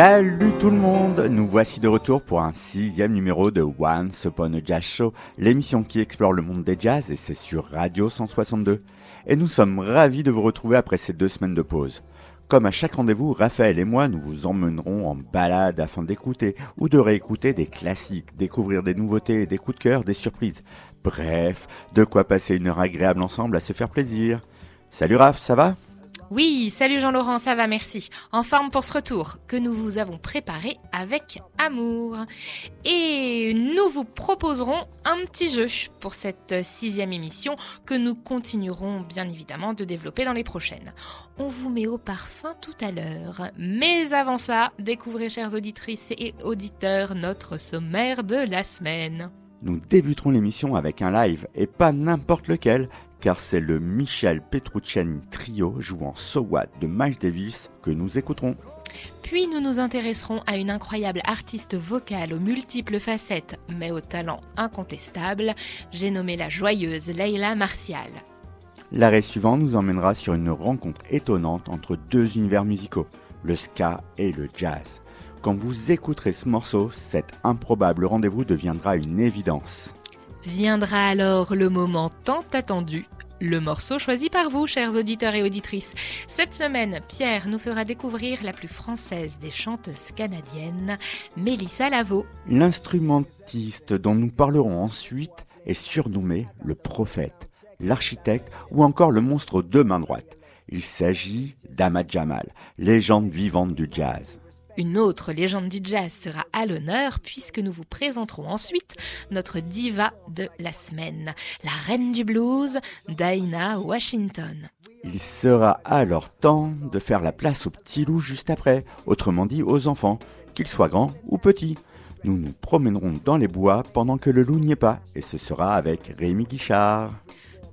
Salut tout le monde, nous voici de retour pour un sixième numéro de Once Upon a Jazz Show, l'émission qui explore le monde des jazz et c'est sur Radio 162. Et nous sommes ravis de vous retrouver après ces deux semaines de pause. Comme à chaque rendez-vous, Raphaël et moi nous vous emmènerons en balade afin d'écouter ou de réécouter des classiques, découvrir des nouveautés, des coups de cœur, des surprises. Bref, de quoi passer une heure agréable ensemble à se faire plaisir. Salut Raph, ça va? Oui, salut Jean-Laurent, ça va, merci. En forme pour ce retour que nous vous avons préparé avec amour. Et nous vous proposerons un petit jeu pour cette sixième émission que nous continuerons bien évidemment de développer dans les prochaines. On vous met au parfum tout à l'heure. Mais avant ça, découvrez, chères auditrices et auditeurs, notre sommaire de la semaine. Nous débuterons l'émission avec un live, et pas n'importe lequel, car c'est le Michel Petrucciani Trio jouant So What de Miles Davis que nous écouterons. Puis nous nous intéresserons à une incroyable artiste vocale aux multiples facettes, mais au talent incontestable, j'ai nommé la joyeuse Leila Martial. L'arrêt suivant nous emmènera sur une rencontre étonnante entre deux univers musicaux, le ska et le jazz. Quand vous écouterez ce morceau, cet improbable rendez-vous deviendra une évidence. Viendra alors le moment tant attendu, le morceau choisi par vous, chers auditeurs et auditrices. Cette semaine, Pierre nous fera découvrir la plus française des chanteuses canadiennes, Mélissa Lavo. L'instrumentiste dont nous parlerons ensuite est surnommé le prophète, l'architecte ou encore le monstre aux deux mains droites. Il s'agit d'Ahmad Jamal, légende vivante du jazz. Une autre légende du jazz sera à l'honneur puisque nous vous présenterons ensuite notre diva de la semaine, la reine du blues, Dinah Washington. Il sera alors temps de faire la place aux petits loups juste après, autrement dit aux enfants, qu'ils soient grands ou petits. Nous nous promènerons dans les bois pendant que le loup n'y est pas, et ce sera avec Rémi Guichard.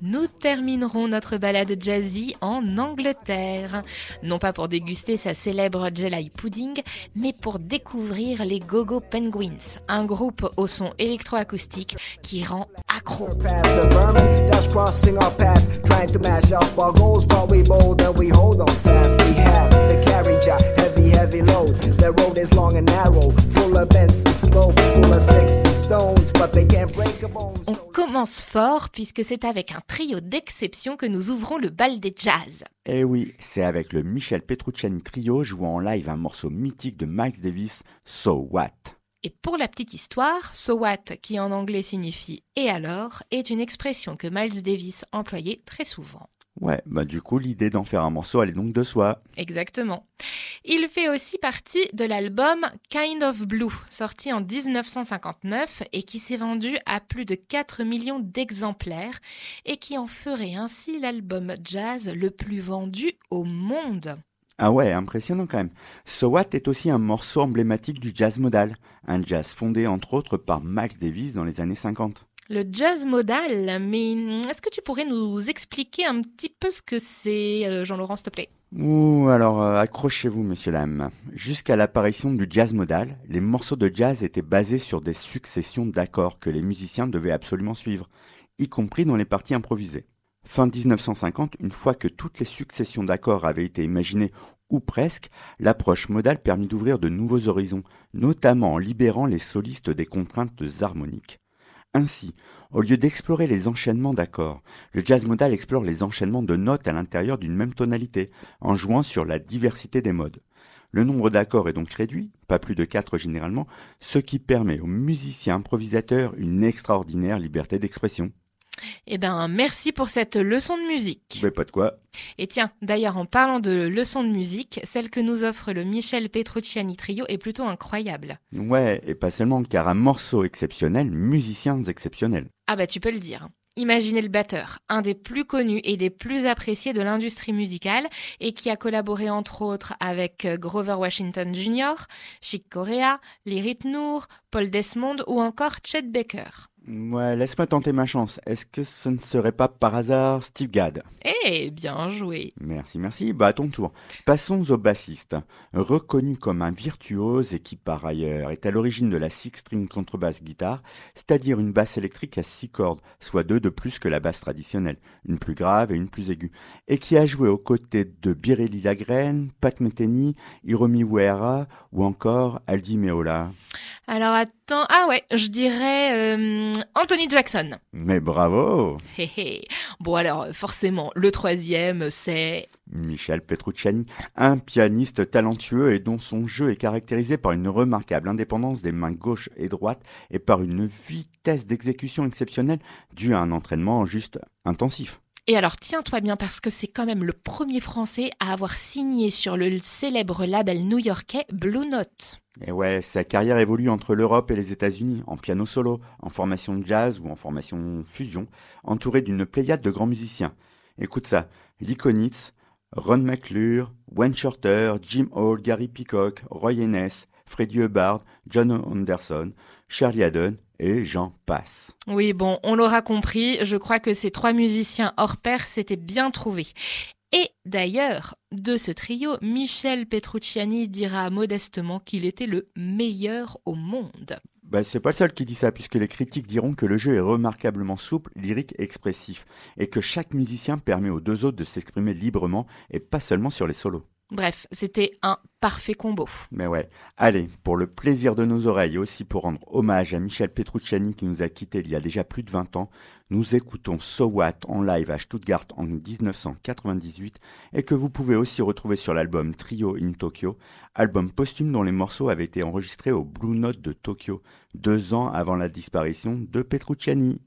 Nous terminerons notre balade jazzy en Angleterre. Non pas pour déguster sa célèbre jelly pudding, mais pour découvrir les Gogo Penguins, un groupe au son électroacoustique qui rend accro. On commence fort puisque c'est avec un trio d'exception que nous ouvrons le bal des jazz. Eh oui, c'est avec le Michel Petrucciani Trio jouant en live un morceau mythique de Miles Davis, So What. Et pour la petite histoire, so what, qui en anglais signifie et alors, est une expression que Miles Davis employait très souvent. Ouais, bah du coup, l'idée d'en faire un morceau, elle est donc de soi. Exactement. Il fait aussi partie de l'album Kind of Blue, sorti en 1959 et qui s'est vendu à plus de 4 millions d'exemplaires et qui en ferait ainsi l'album jazz le plus vendu au monde. Ah ouais, impressionnant quand même. So What est aussi un morceau emblématique du jazz modal, un jazz fondé entre autres par Max Davis dans les années 50. Le jazz modal, mais est-ce que tu pourrais nous expliquer un petit peu ce que c'est, euh, Jean-Laurent, s'il te plaît? Ouh, alors euh, accrochez-vous, monsieur l'âme. Jusqu'à l'apparition du jazz modal, les morceaux de jazz étaient basés sur des successions d'accords que les musiciens devaient absolument suivre, y compris dans les parties improvisées. Fin 1950, une fois que toutes les successions d'accords avaient été imaginées, ou presque, l'approche modale permit d'ouvrir de nouveaux horizons, notamment en libérant les solistes des contraintes harmoniques. Ainsi, au lieu d'explorer les enchaînements d'accords, le jazz modal explore les enchaînements de notes à l'intérieur d'une même tonalité, en jouant sur la diversité des modes. Le nombre d'accords est donc réduit, pas plus de 4 généralement, ce qui permet aux musiciens improvisateurs une extraordinaire liberté d'expression. Eh ben, merci pour cette leçon de musique. Mais pas de quoi. Et tiens, d'ailleurs, en parlant de leçon de musique, celle que nous offre le Michel Petrucciani Trio est plutôt incroyable. Ouais, et pas seulement, car un morceau exceptionnel, musiciens exceptionnels. Ah bah tu peux le dire. Imaginez le batteur, un des plus connus et des plus appréciés de l'industrie musicale et qui a collaboré entre autres avec Grover Washington Jr., Chick Corea, Lyrit Noor, Paul Desmond ou encore Chet Baker. Ouais, laisse-moi tenter ma chance. Est-ce que ce ne serait pas par hasard Steve Gadd? Eh, bien joué. Merci, merci. Bah, à ton tour. Passons au bassiste. Reconnu comme un virtuose et qui, par ailleurs, est à l'origine de la six-string contrebasse guitare, c'est-à-dire une basse électrique à six cordes, soit deux de plus que la basse traditionnelle, une plus grave et une plus aiguë, et qui a joué aux côtés de Birelli Lagrène, Pat Metheny, Hiromi Uehara ou encore Aldi Meola. Alors attends, ah ouais, je dirais euh, Anthony Jackson. Mais bravo. Bon alors, forcément, le troisième, c'est... Michel Petrucciani, un pianiste talentueux et dont son jeu est caractérisé par une remarquable indépendance des mains gauche et droite et par une vitesse d'exécution exceptionnelle due à un entraînement juste intensif. Et alors, tiens-toi bien parce que c'est quand même le premier Français à avoir signé sur le célèbre label new-yorkais Blue Note. Et ouais, sa carrière évolue entre l'Europe et les États-Unis, en piano solo, en formation jazz ou en formation fusion, entouré d'une pléiade de grands musiciens. Écoute ça, Lee Konitz, Ron McClure, Wayne Shorter, Jim Hall, Gary Peacock, Roy Ennis, Freddie Hubbard, John Anderson, Charlie Haddon et j'en passe. Oui, bon, on l'aura compris, je crois que ces trois musiciens hors pair s'étaient bien trouvés. Et d'ailleurs, de ce trio, Michel Petrucciani dira modestement qu'il était le meilleur au monde. Bah, c'est pas le seul qui dit ça, puisque les critiques diront que le jeu est remarquablement souple, lyrique expressif, et que chaque musicien permet aux deux autres de s'exprimer librement et pas seulement sur les solos. Bref, c'était un parfait combo. Mais ouais. Allez, pour le plaisir de nos oreilles aussi pour rendre hommage à Michel Petrucciani qui nous a quittés il y a déjà plus de 20 ans, nous écoutons So What en live à Stuttgart en 1998 et que vous pouvez aussi retrouver sur l'album Trio in Tokyo, album posthume dont les morceaux avaient été enregistrés au Blue Note de Tokyo, deux ans avant la disparition de Petrucciani.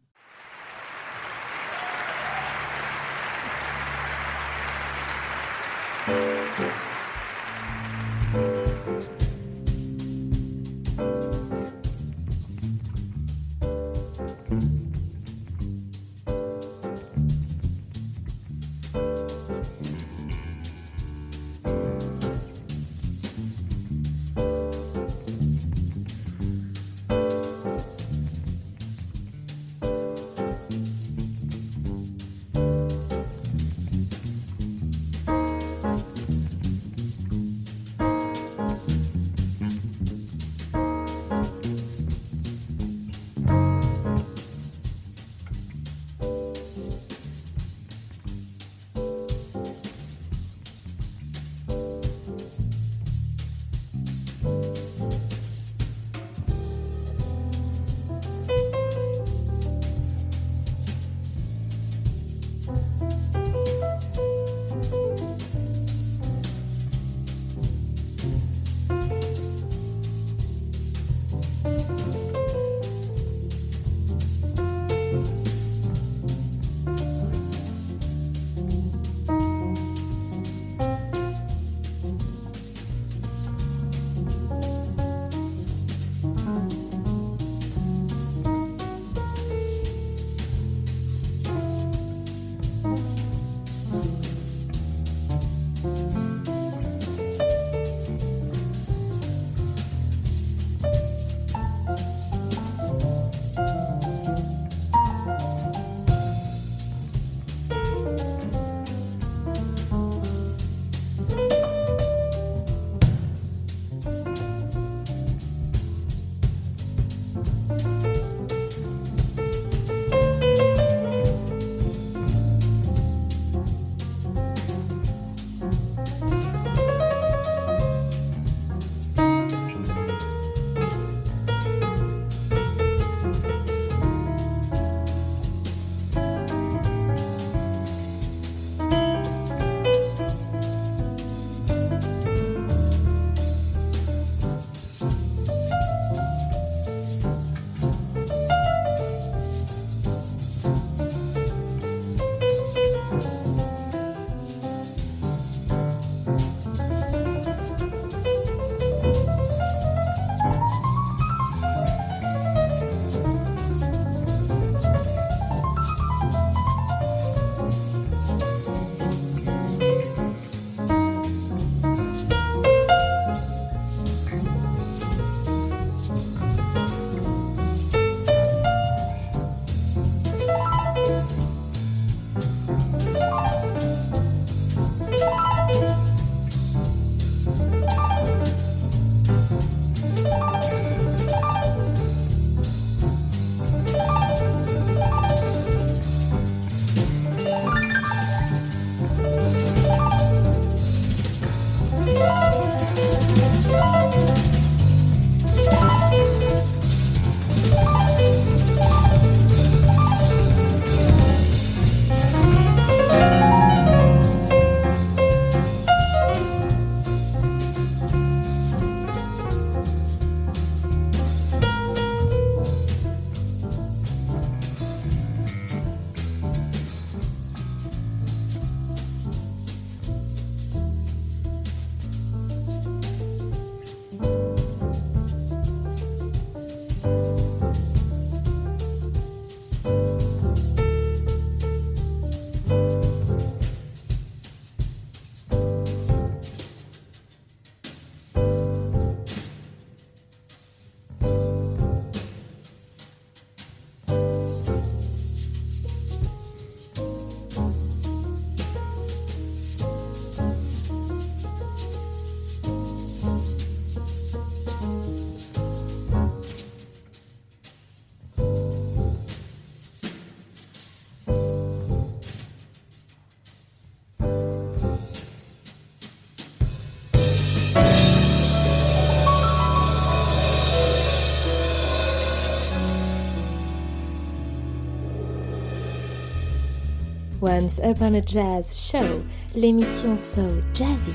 Once Upon a Jazz Show, l'émission So Jazzy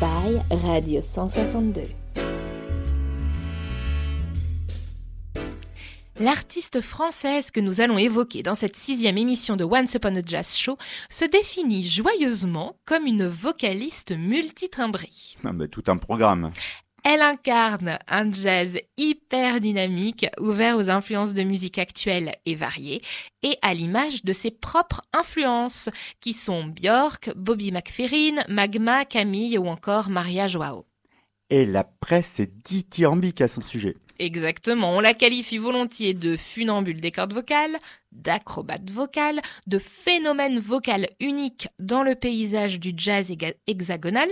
by Radio 162. L'artiste française que nous allons évoquer dans cette sixième émission de Once Upon a Jazz Show se définit joyeusement comme une vocaliste multitimbrée. Ah bah, tout un programme. Elle incarne un jazz hyper dynamique, ouvert aux influences de musique actuelle et variées, et à l'image de ses propres influences, qui sont Björk, Bobby McFerrin, Magma, Camille ou encore Maria Joao. Et la presse est dithyrambique à son sujet. Exactement, on la qualifie volontiers de funambule des cordes vocales, d'acrobate vocale, de phénomène vocal unique dans le paysage du jazz hexagonal,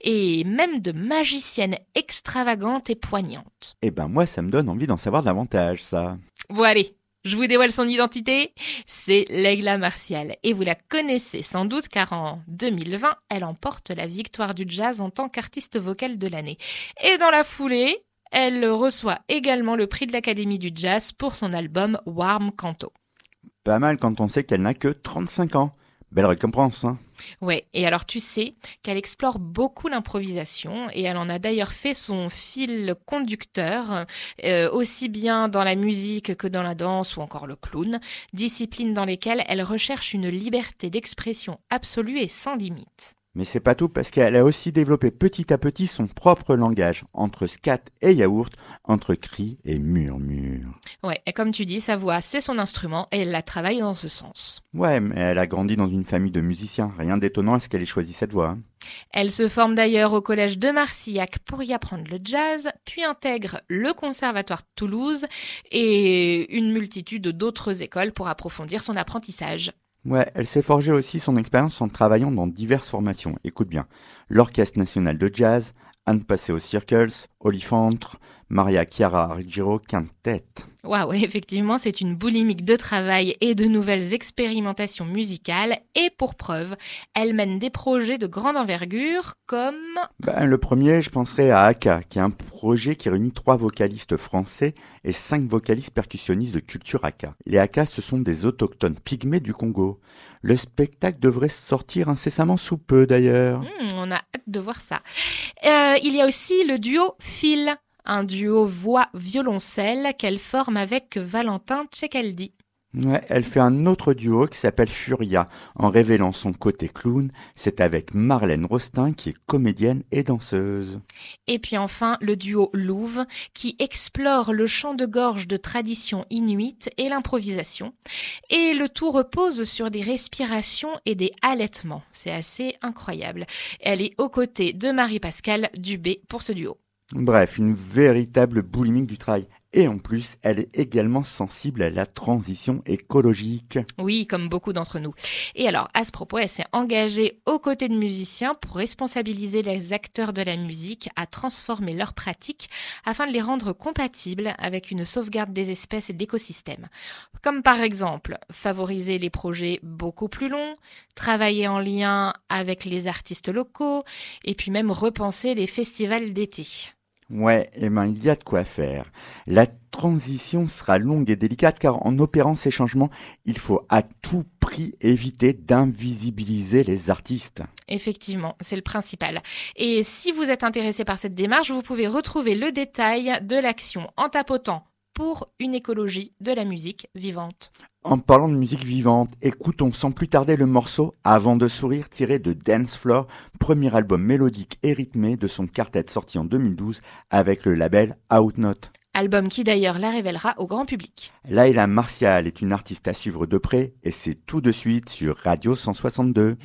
et même de magicienne extravagante et poignante. Eh ben moi ça me donne envie d'en savoir davantage ça. Voilà, je vous dévoile son identité, c'est Leila Martial. Et vous la connaissez sans doute car en 2020, elle emporte la victoire du jazz en tant qu'artiste vocale de l'année. Et dans la foulée, elle reçoit également le prix de l'Académie du Jazz pour son album Warm Canto. Pas mal quand on sait qu'elle n'a que 35 ans. Belle récompense, hein Ouais, et alors tu sais qu'elle explore beaucoup l'improvisation et elle en a d'ailleurs fait son fil conducteur, euh, aussi bien dans la musique que dans la danse ou encore le clown, disciplines dans lesquelles elle recherche une liberté d'expression absolue et sans limite. Mais c'est pas tout parce qu'elle a aussi développé petit à petit son propre langage, entre scat et yaourt, entre cri et murmure. Ouais, et comme tu dis, sa voix, c'est son instrument et elle la travaille dans ce sens. Ouais, mais elle a grandi dans une famille de musiciens. Rien d'étonnant à ce qu'elle ait choisi cette voie. Hein. Elle se forme d'ailleurs au collège de Marcillac pour y apprendre le jazz, puis intègre le conservatoire de Toulouse et une multitude d'autres écoles pour approfondir son apprentissage. Ouais, elle s'est forgée aussi son expérience en travaillant dans diverses formations. Écoute bien. L'Orchestre National de Jazz, Anne Passé aux Circles, Olifantre, Maria Chiara Argiro Quintet. Waouh, effectivement, c'est une boulimique de travail et de nouvelles expérimentations musicales. Et pour preuve, elle mène des projets de grande envergure comme... Ben, le premier, je penserais à Aka, qui est un projet qui réunit trois vocalistes français et cinq vocalistes percussionnistes de culture Aka. Les Aka, ce sont des autochtones pygmées du Congo. Le spectacle devrait sortir incessamment sous peu d'ailleurs. Hmm, on a hâte de voir ça. Euh, il y a aussi le duo Phil un duo voix-violoncelle qu'elle forme avec Valentin Tchekaldi. Ouais, elle fait un autre duo qui s'appelle Furia, en révélant son côté clown. C'est avec Marlène Rostin qui est comédienne et danseuse. Et puis enfin, le duo Louve qui explore le chant de gorge de tradition inuite et l'improvisation. Et le tout repose sur des respirations et des halètements. C'est assez incroyable. Elle est aux côtés de Marie-Pascale Dubé pour ce duo. Bref, une véritable boulimique du travail. Et en plus, elle est également sensible à la transition écologique. Oui, comme beaucoup d'entre nous. Et alors, à ce propos, elle s'est engagée aux côtés de musiciens pour responsabiliser les acteurs de la musique à transformer leurs pratiques afin de les rendre compatibles avec une sauvegarde des espèces et de l'écosystème. Comme par exemple, favoriser les projets beaucoup plus longs, travailler en lien avec les artistes locaux, et puis même repenser les festivals d'été. Ouais, eh ben, il y a de quoi faire. La transition sera longue et délicate car en opérant ces changements, il faut à tout prix éviter d'invisibiliser les artistes. Effectivement, c'est le principal. Et si vous êtes intéressé par cette démarche, vous pouvez retrouver le détail de l'action en tapotant pour une écologie de la musique vivante. En parlant de musique vivante, écoutons sans plus tarder le morceau Avant de sourire tiré de Dance Floor, premier album mélodique et rythmé de son quartet sorti en 2012 avec le label Outnote. Album qui d'ailleurs la révélera au grand public. Laila Martial est une artiste à suivre de près et c'est tout de suite sur Radio 162.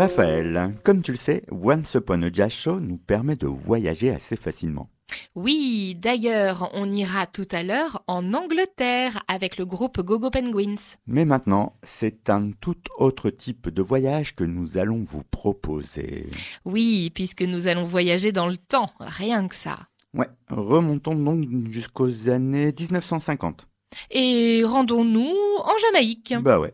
Raphaël, comme tu le sais, Once Upon a Jazz Show nous permet de voyager assez facilement. Oui, d'ailleurs, on ira tout à l'heure en Angleterre avec le groupe Gogo Penguins. Mais maintenant, c'est un tout autre type de voyage que nous allons vous proposer. Oui, puisque nous allons voyager dans le temps, rien que ça. Ouais, remontons donc jusqu'aux années 1950. Et rendons-nous en Jamaïque. Bah ouais.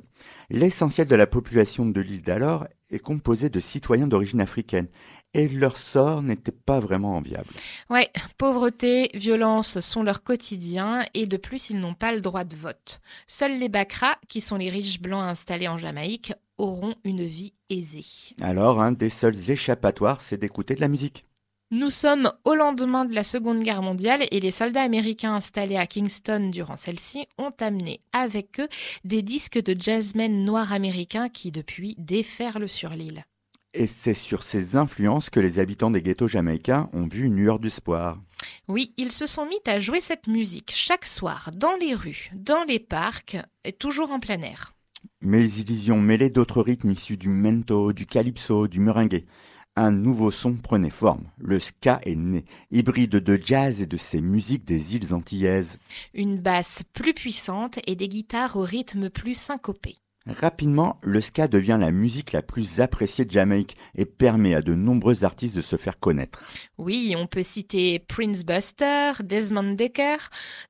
L'essentiel de la population de l'île d'alors est composé de citoyens d'origine africaine et leur sort n'était pas vraiment enviable. Ouais, pauvreté, violence sont leur quotidien et de plus ils n'ont pas le droit de vote. Seuls les Bakras, qui sont les riches blancs installés en Jamaïque, auront une vie aisée. Alors, un des seuls échappatoires, c'est d'écouter de la musique. Nous sommes au lendemain de la Seconde Guerre mondiale et les soldats américains installés à Kingston durant celle-ci ont amené avec eux des disques de jazzmen noirs américains qui depuis déferlent sur l'île. Et c'est sur ces influences que les habitants des ghettos jamaïcains ont vu une lueur d'espoir. Oui, ils se sont mis à jouer cette musique chaque soir dans les rues, dans les parcs et toujours en plein air. Mais ils y ont mêlé d'autres rythmes issus du mento, du calypso, du meringue. Un nouveau son prenait forme. Le ska est né, hybride de jazz et de ces musiques des îles antillaises. Une basse plus puissante et des guitares au rythme plus syncopé. Rapidement, le ska devient la musique la plus appréciée de Jamaïque et permet à de nombreux artistes de se faire connaître. Oui, on peut citer Prince Buster, Desmond Decker,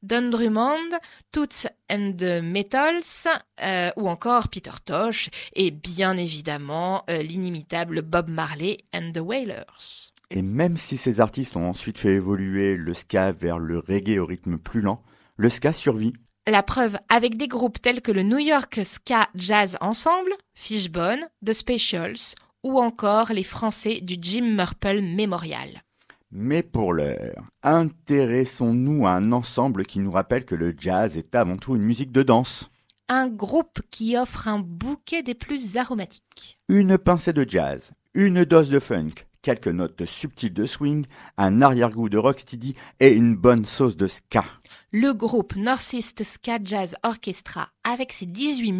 Don Drummond, Toots and the Metals, euh, ou encore Peter Tosh, et bien évidemment euh, l'inimitable Bob Marley and the Wailers. Et même si ces artistes ont ensuite fait évoluer le ska vers le reggae au rythme plus lent, le ska survit la preuve avec des groupes tels que le New York Ska Jazz Ensemble, Fishbone, The Specials ou encore les Français du Jim Murple Memorial. Mais pour l'heure, intéressons-nous à un ensemble qui nous rappelle que le jazz est avant tout une musique de danse. Un groupe qui offre un bouquet des plus aromatiques. Une pincée de jazz, une dose de funk, quelques notes subtiles de swing, un arrière-goût de rocksteady et une bonne sauce de ska. Le groupe Northeast Ska Jazz Orchestra avec ses 18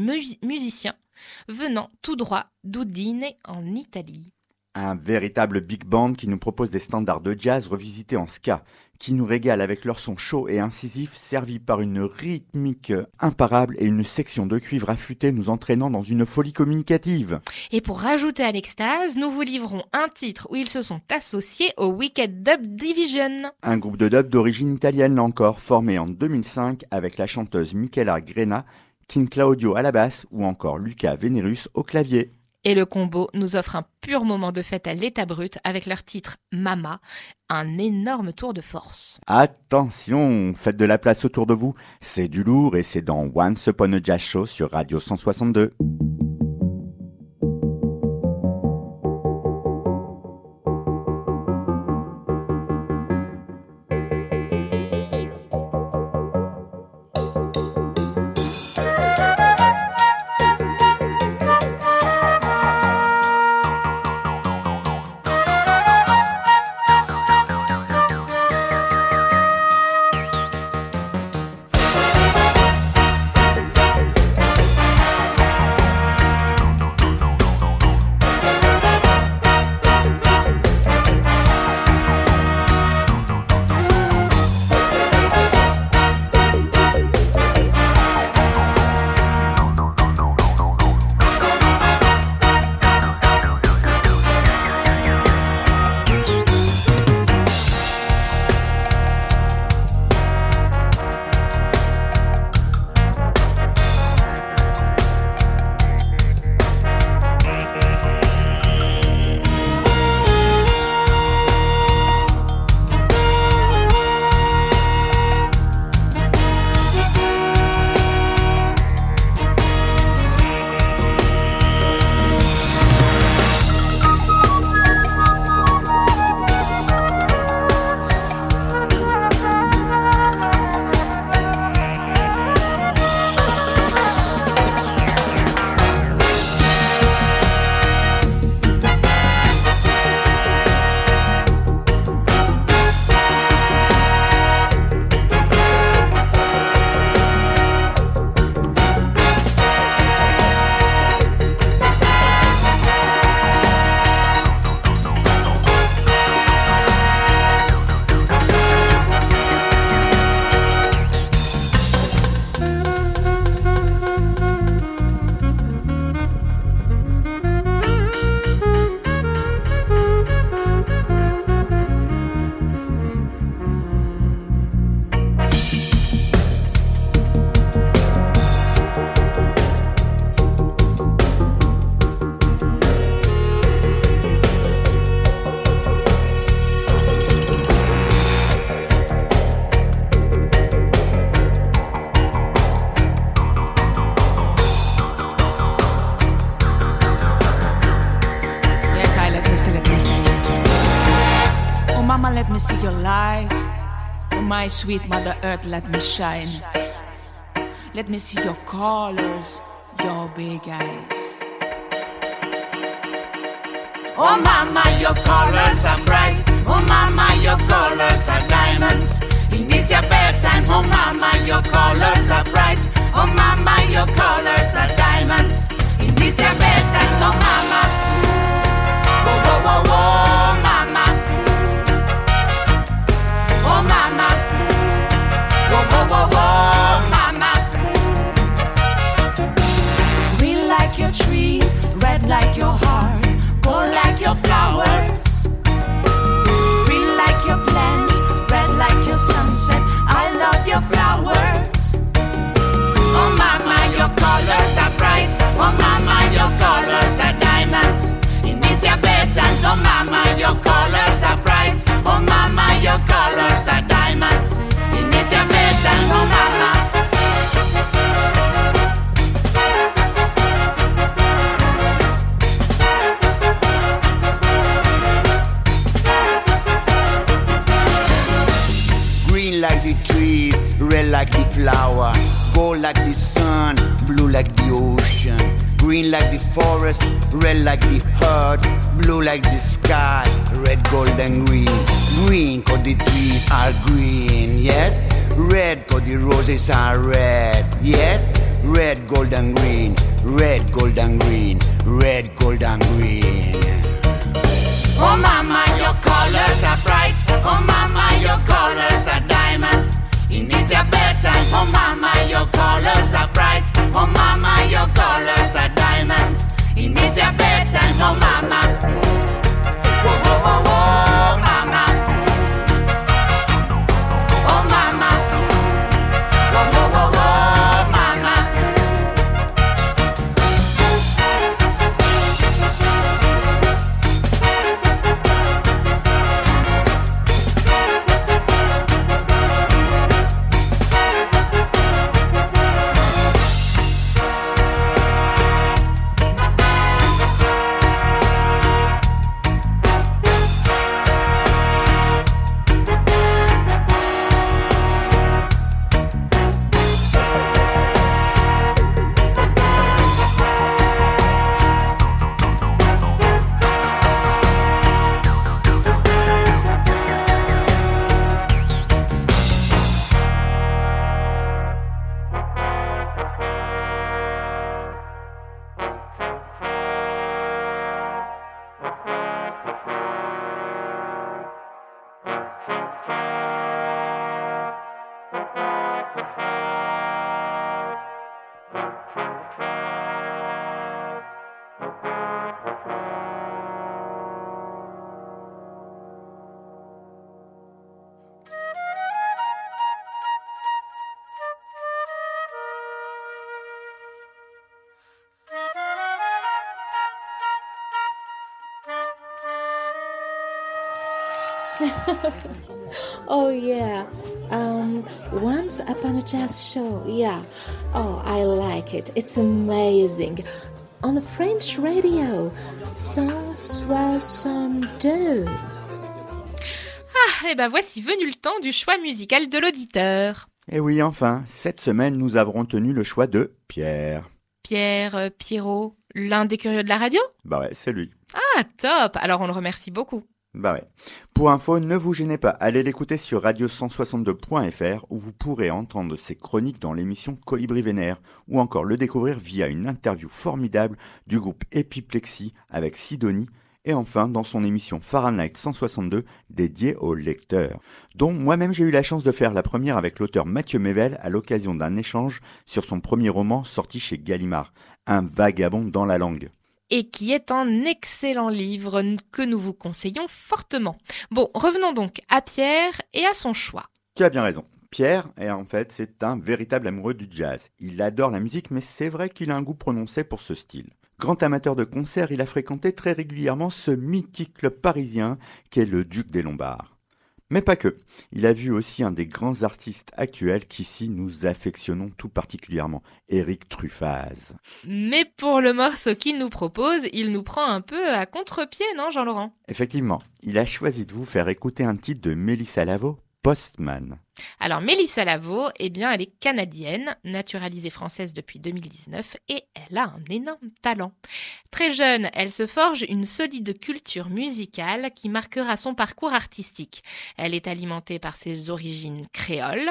musiciens venant tout droit d'Udine en Italie. Un véritable big band qui nous propose des standards de jazz revisités en ska, qui nous régale avec leur son chaud et incisif servi par une rythmique imparable et une section de cuivre affûtée nous entraînant dans une folie communicative. Et pour rajouter à l'extase, nous vous livrons un titre où ils se sont associés au Wicked Dub Division. Un groupe de dub d'origine italienne encore, formé en 2005 avec la chanteuse Michela Grena, King Claudio à la basse ou encore Luca Venerus au clavier. Et le combo nous offre un pur moment de fête à l'état brut avec leur titre Mama, un énorme tour de force. Attention, faites de la place autour de vous, c'est du lourd et c'est dans Once Upon a Jazz Show sur Radio 162. Sweet Mother Earth, let me shine. Let me see your colors, your big eyes. Oh mama, your colors are bright. Oh mama, your colors are diamonds. In these your bad times, oh mama, your colors are bright. Oh mama, your colors are diamonds. In these your bad times, oh mama. Whoa, whoa, whoa, whoa, Whoa, mama. Green like your trees, red like your heart, gold like your flowers. Green like your plants, red like your sunset. I love your flowers. Oh mama, your colors are bright. Oh mama, your colors are diamonds. Your oh mama, your colors are bright. Oh mama, your colors are the trees, red like the flower, gold like the sun, blue like the ocean. Green like the forest, red like the earth, blue like the sky, red, gold, and green. Green cause the trees are green, yes. Red cause the roses are red, yes. Red, gold, and green, red, gold, and green, red, gold, and green. Oh mama, your colors are bright. Oh mama, your colors are diamonds. In this your bedtime, oh mama, your colors are bright. Oh mama, your colors are diamonds. In this your bedtime, oh mama. Oh yeah. Um, once upon a jazz show. Yeah. Oh, I like it. It's amazing. On the French radio. 162. Ah, et ben voici venu le temps du choix musical de l'auditeur. Et oui, enfin, cette semaine, nous avons tenu le choix de Pierre. Pierre, euh, Pierrot, l'un des curieux de la radio? Bah ouais, c'est lui. Ah, top Alors on le remercie beaucoup. Bah ouais. Pour info, ne vous gênez pas, allez l'écouter sur radio162.fr où vous pourrez entendre ses chroniques dans l'émission Colibri Vénère ou encore le découvrir via une interview formidable du groupe Epiplexie avec Sidonie et enfin dans son émission Fahrenheit 162 dédiée aux lecteurs, dont moi-même j'ai eu la chance de faire la première avec l'auteur Mathieu Mével à l'occasion d'un échange sur son premier roman sorti chez Gallimard, Un vagabond dans la langue et qui est un excellent livre que nous vous conseillons fortement. Bon, revenons donc à Pierre et à son choix. Tu as bien raison. Pierre, est en fait, c'est un véritable amoureux du jazz. Il adore la musique, mais c'est vrai qu'il a un goût prononcé pour ce style. Grand amateur de concerts, il a fréquenté très régulièrement ce mythique club parisien qu'est le Duc des Lombards. Mais pas que. Il a vu aussi un des grands artistes actuels qu'ici nous affectionnons tout particulièrement, Eric Truffaz. Mais pour le morceau qu'il nous propose, il nous prend un peu à contre-pied, non Jean-Laurent? Effectivement, il a choisi de vous faire écouter un titre de Mélissa Lavo, Alors Mélissa Lavo, eh bien, elle est canadienne, naturalisée française depuis 2019 et elle a un énorme talent. Très jeune, elle se forge une solide culture musicale qui marquera son parcours artistique. Elle est alimentée par ses origines créoles,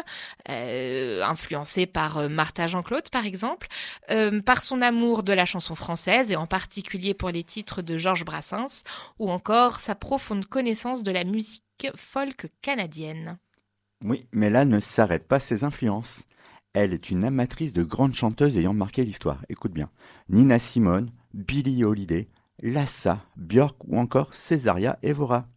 euh, influencée par euh, Martha Jean-Claude par exemple, euh, par son amour de la chanson française et en particulier pour les titres de Georges Brassens ou encore sa profonde connaissance de la musique folk canadienne. Oui, mais là ne s'arrête pas ses influences. Elle est une amatrice de grandes chanteuses ayant marqué l'histoire. Écoute bien. Nina Simone, Billie Holiday, Lassa, Björk ou encore Césaria Evora.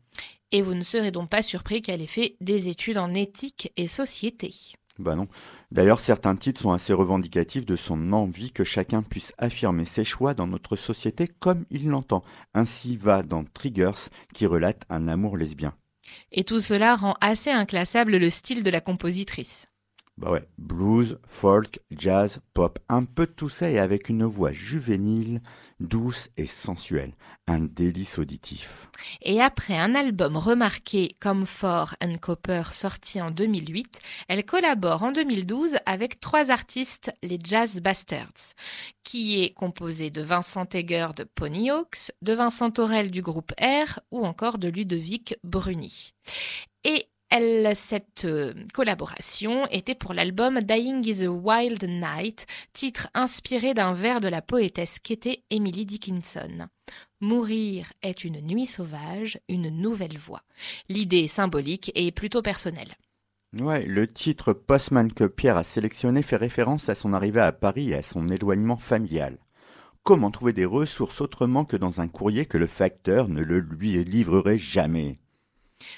Et vous ne serez donc pas surpris qu'elle ait fait des études en éthique et société. Bah non. D'ailleurs, certains titres sont assez revendicatifs de son envie que chacun puisse affirmer ses choix dans notre société comme il l'entend. Ainsi va dans Triggers qui relate un amour lesbien. Et tout cela rend assez inclassable le style de la compositrice. Bah ouais, blues, folk, jazz, pop, un peu de tout ça et avec une voix juvénile, douce et sensuelle. Un délice auditif. Et après un album remarqué comme Fort and Copper sorti en 2008, elle collabore en 2012 avec trois artistes, les Jazz Bastards, qui est composé de Vincent Egger de Ponyhawks, de Vincent Torel du groupe R ou encore de Ludovic Bruni. Et cette euh, collaboration était pour l'album Dying is a Wild Night, titre inspiré d'un vers de la poétesse qu'était Emily Dickinson. Mourir est une nuit sauvage, une nouvelle voix. L'idée symbolique et plutôt personnelle. Ouais, le titre Postman que Pierre a sélectionné fait référence à son arrivée à Paris et à son éloignement familial. Comment trouver des ressources autrement que dans un courrier que le facteur ne le lui livrerait jamais?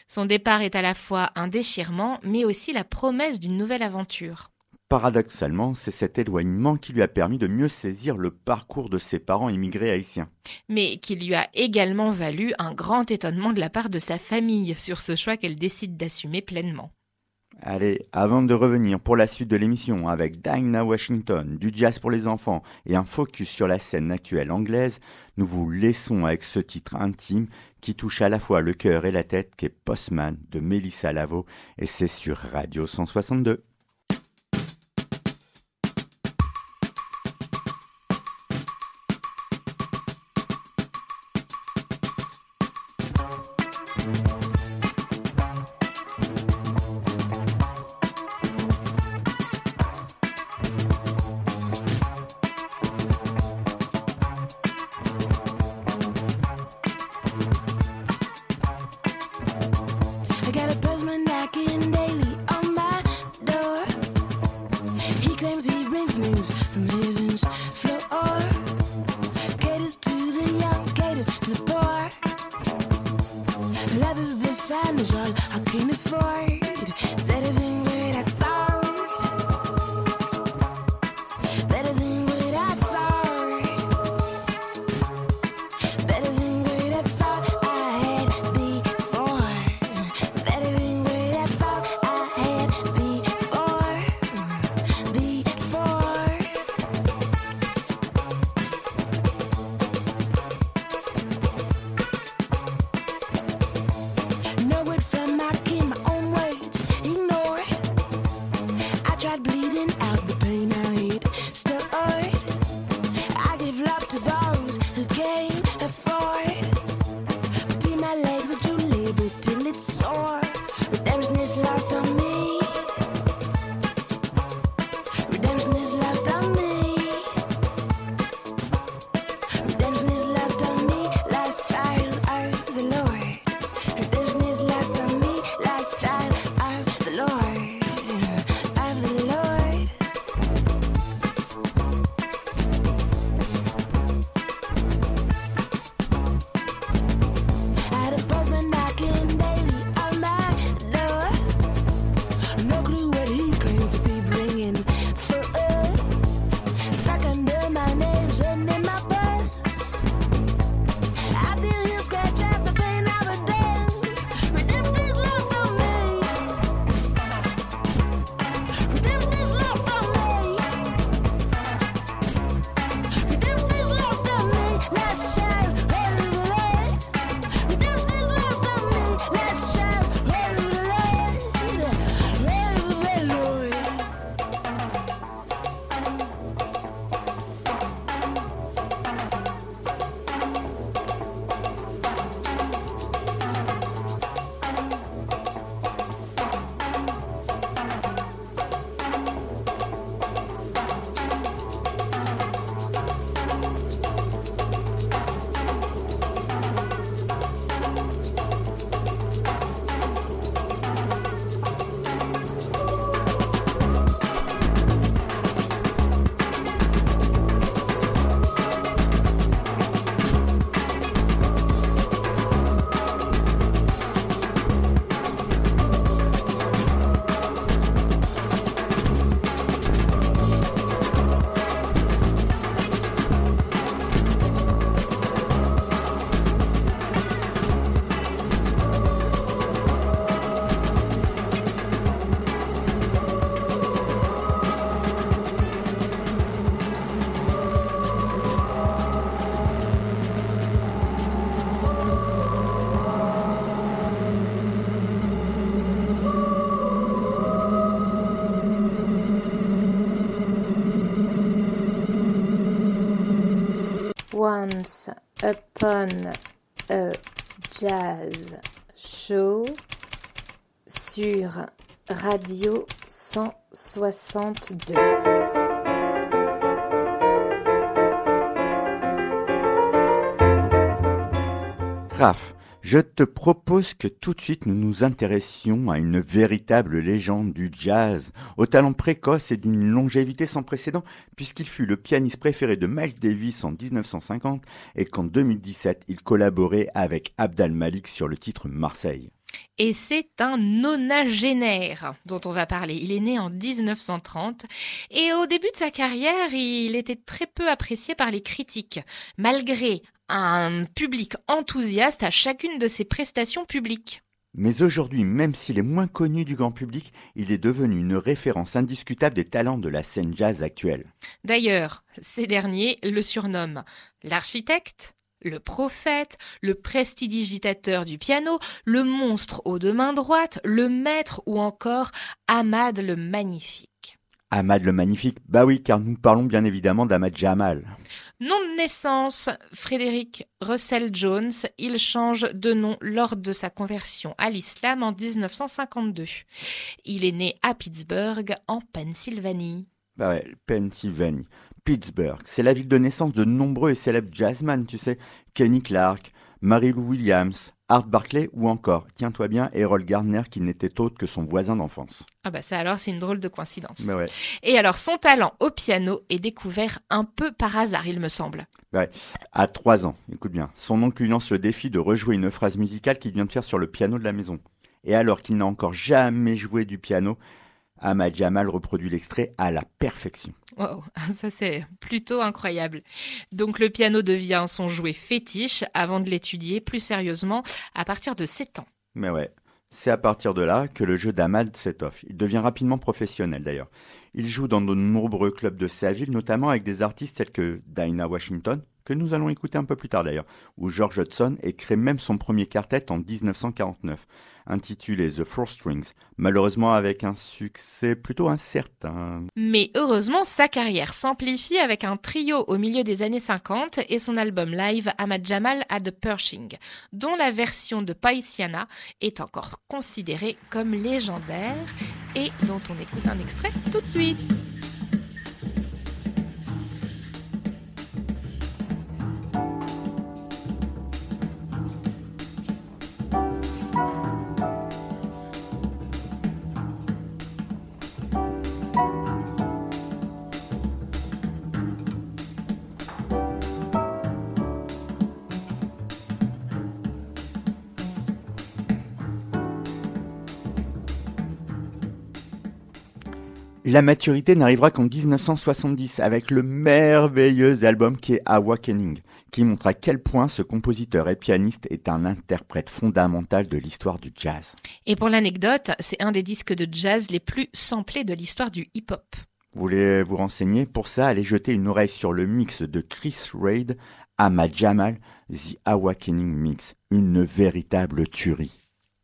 Son départ est à la fois un déchirement, mais aussi la promesse d'une nouvelle aventure. Paradoxalement, c'est cet éloignement qui lui a permis de mieux saisir le parcours de ses parents immigrés haïtiens. Mais qui lui a également valu un grand étonnement de la part de sa famille sur ce choix qu'elle décide d'assumer pleinement. Allez, avant de revenir pour la suite de l'émission avec Dinah Washington, du jazz pour les enfants et un focus sur la scène actuelle anglaise, nous vous laissons avec ce titre intime qui touche à la fois le cœur et la tête qu'est Postman de Melissa Lavo et c'est sur Radio 162. Upon a Jazz Show sur Radio 162. Raph, je te propose que tout de suite nous nous intéressions à une véritable légende du jazz, au talent précoce et d'une longévité sans précédent, puisqu'il fut le pianiste préféré de Miles Davis en 1950 et qu'en 2017 il collaborait avec Abdal Malik sur le titre Marseille. Et c'est un nonagénaire dont on va parler. Il est né en 1930 et au début de sa carrière, il était très peu apprécié par les critiques, malgré un public enthousiaste à chacune de ses prestations publiques. Mais aujourd'hui, même s'il est moins connu du grand public, il est devenu une référence indiscutable des talents de la scène jazz actuelle. D'ailleurs, ces derniers le surnomment l'architecte, le prophète, le prestidigitateur du piano, le monstre aux deux mains droites, le maître ou encore Ahmad le magnifique. Ahmad le Magnifique, bah oui, car nous parlons bien évidemment d'Ahmad Jamal. Nom de naissance, Frédéric Russell Jones. Il change de nom lors de sa conversion à l'islam en 1952. Il est né à Pittsburgh, en Pennsylvanie. Bah ouais, Pennsylvanie. Pittsburgh, c'est la ville de naissance de nombreux et célèbres jazzmen, tu sais. Kenny Clark, Mary Lou Williams, Art Barclay ou encore, tiens-toi bien, Errol Gardner qui n'était autre que son voisin d'enfance. Ah bah ça alors c'est une drôle de coïncidence. Bah ouais. Et alors son talent au piano est découvert un peu par hasard, il me semble. Ouais. À trois ans, écoute bien, son oncle lui lance le défi de rejouer une phrase musicale qu'il vient de faire sur le piano de la maison. Et alors qu'il n'a encore jamais joué du piano, Ahmad Jamal reproduit l'extrait à la perfection. Wow, ça c'est plutôt incroyable. Donc le piano devient son jouet fétiche avant de l'étudier plus sérieusement à partir de 7 ans. Mais ouais, c'est à partir de là que le jeu d'Ahmad s'étoffe. Il devient rapidement professionnel d'ailleurs. Il joue dans de nombreux clubs de sa ville, notamment avec des artistes tels que Dinah Washington, que nous allons écouter un peu plus tard d'ailleurs, où George Hudson crée même son premier quartet en 1949, intitulé The Four Strings, malheureusement avec un succès plutôt incertain. Mais heureusement, sa carrière s'amplifie avec un trio au milieu des années 50 et son album live Ahmad Jamal at the Pershing, dont la version de Paisiana est encore considérée comme légendaire et dont on écoute un extrait tout de suite. La maturité n'arrivera qu'en 1970 avec le merveilleux album qui est Awakening, qui montre à quel point ce compositeur et pianiste est un interprète fondamental de l'histoire du jazz. Et pour l'anecdote, c'est un des disques de jazz les plus samplés de l'histoire du hip-hop. Vous voulez vous renseigner Pour ça, allez jeter une oreille sur le mix de Chris Reid, Ahmad Jamal, The Awakening Mix, une véritable tuerie.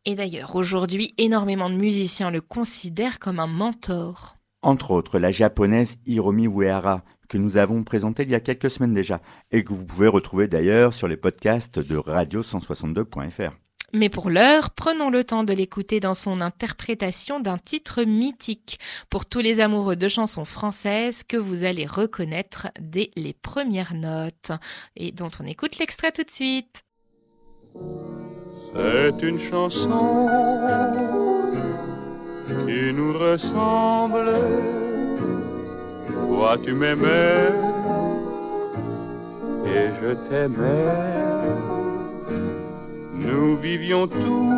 Et d'ailleurs, aujourd'hui, énormément de musiciens le considèrent comme un mentor. Entre autres, la japonaise Hiromi Uehara, que nous avons présentée il y a quelques semaines déjà, et que vous pouvez retrouver d'ailleurs sur les podcasts de radio162.fr. Mais pour l'heure, prenons le temps de l'écouter dans son interprétation d'un titre mythique pour tous les amoureux de chansons françaises que vous allez reconnaître dès les premières notes et dont on écoute l'extrait tout de suite. C'est une chanson qui nous ressemble. Toi tu m'aimais et je t'aimais. Nous vivions tous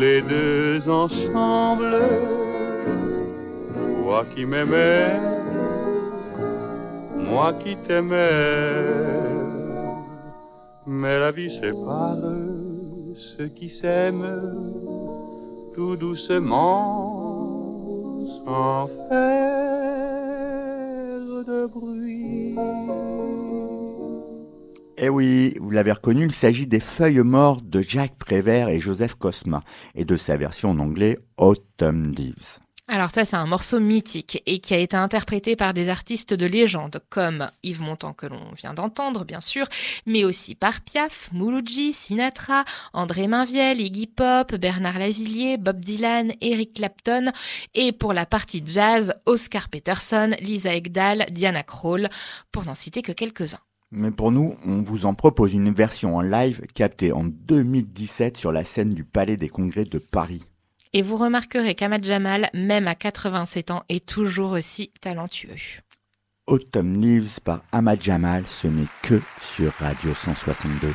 les deux ensemble. Toi qui m'aimais, moi qui t'aimais. Mais la vie sépare ceux qui s'aiment tout doucement sans faire de bruit. Eh oui, vous l'avez reconnu, il s'agit des Feuilles mortes de Jacques Prévert et Joseph Cosma, et de sa version en anglais Autumn Leaves. Alors ça, c'est un morceau mythique et qui a été interprété par des artistes de légende comme Yves Montand que l'on vient d'entendre, bien sûr, mais aussi par Piaf, Mouloudji, Sinatra, André Mainviel, Iggy Pop, Bernard Lavillier, Bob Dylan, Eric Clapton et pour la partie jazz, Oscar Peterson, Lisa Egdal, Diana Krall, pour n'en citer que quelques-uns. Mais pour nous, on vous en propose une version en live captée en 2017 sur la scène du Palais des Congrès de Paris. Et vous remarquerez qu'Ahmad Jamal, même à 87 ans, est toujours aussi talentueux. Autumn Leaves par Ahmad Jamal, ce n'est que sur Radio 162.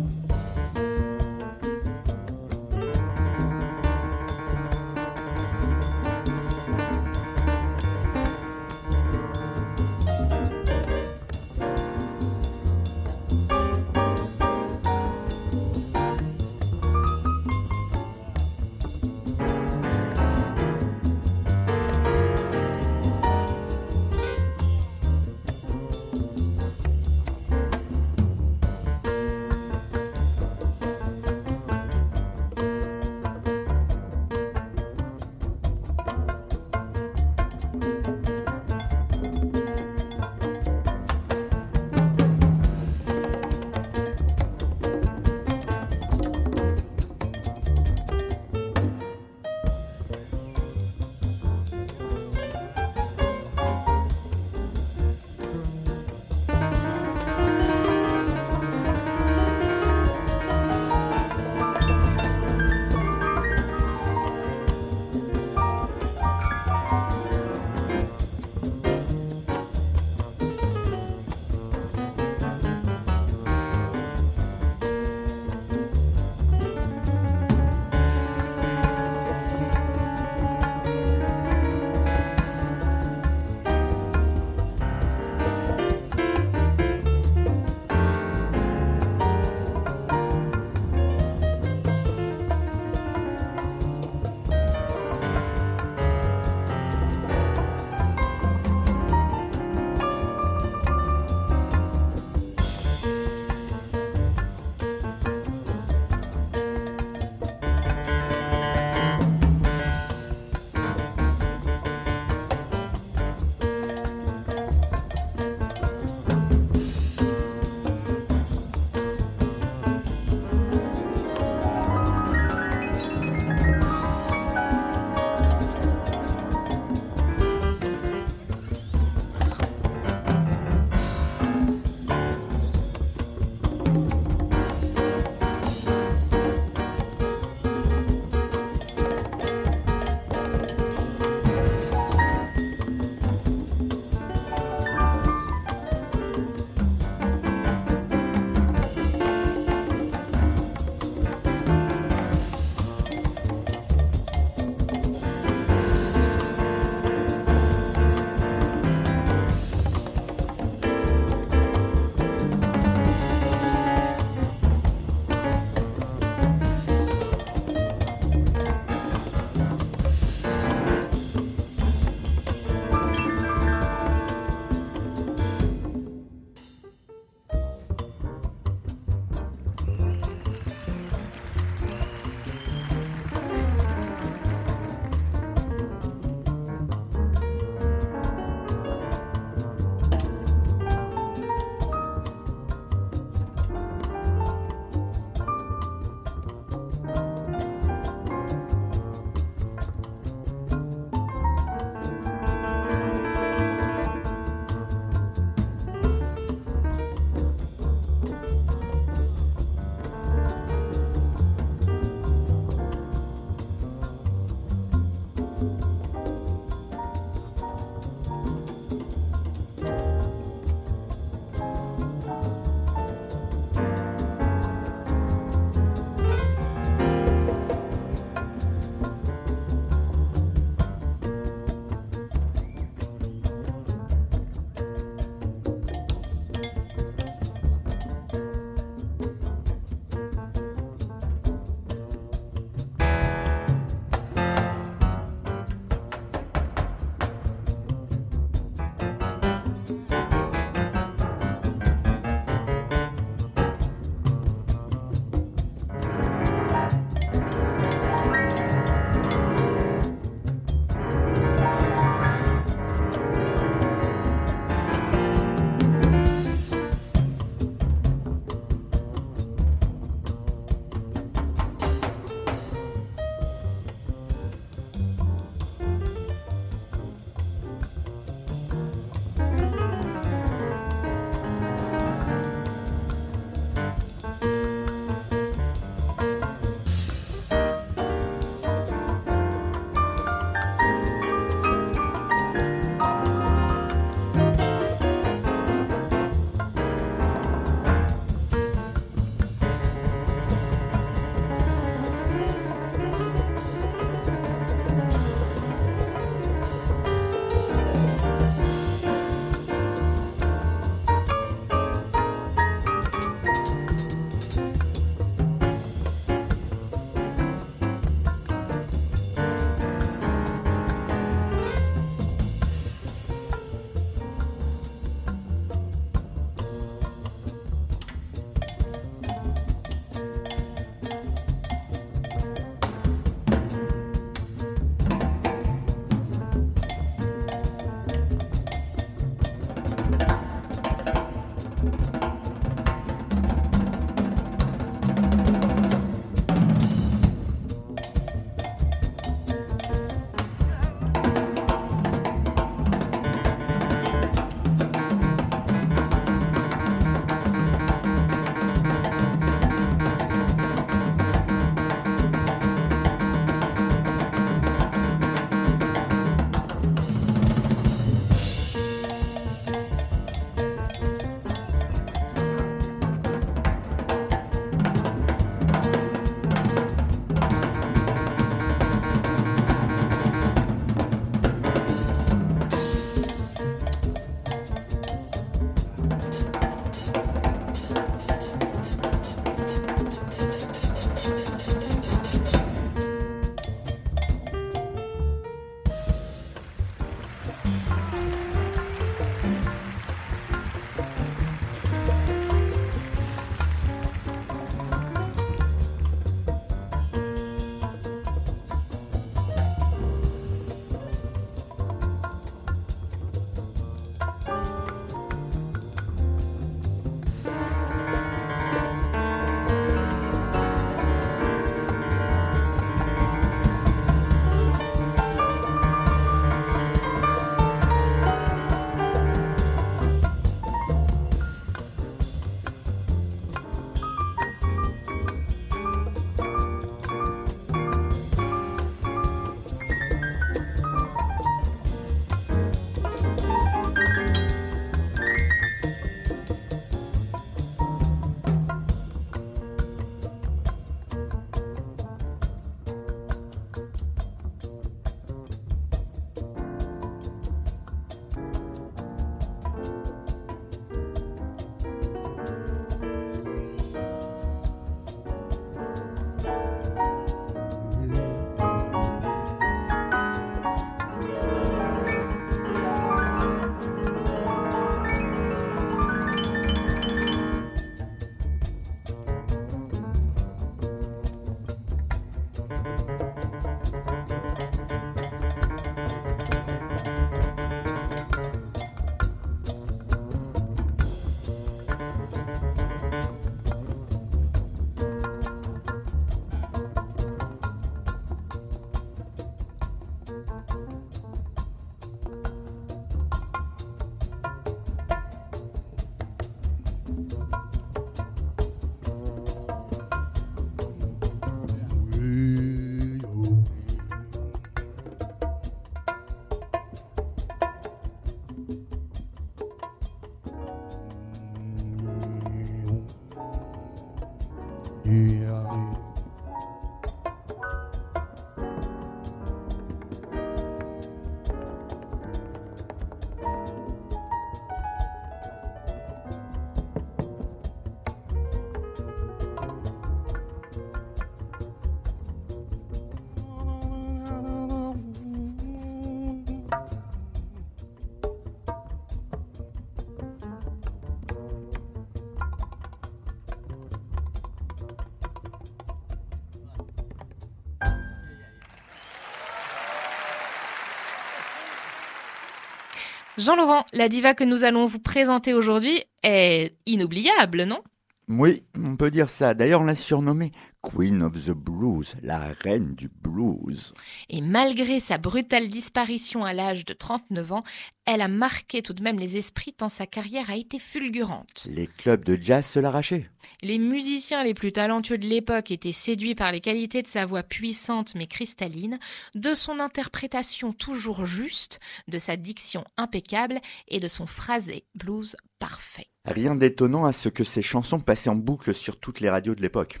Jean-Laurent, la diva que nous allons vous présenter aujourd'hui est inoubliable, non? Oui, on peut dire ça. D'ailleurs, on l'a surnommée Queen of the Blues, la reine du blues. Et malgré sa brutale disparition à l'âge de 39 ans, elle a marqué tout de même les esprits tant sa carrière a été fulgurante. Les clubs de jazz se l'arrachaient. Les musiciens les plus talentueux de l'époque étaient séduits par les qualités de sa voix puissante mais cristalline, de son interprétation toujours juste, de sa diction impeccable et de son phrasé blues parfait. Rien d'étonnant à ce que ces chansons passaient en boucle sur toutes les radios de l'époque.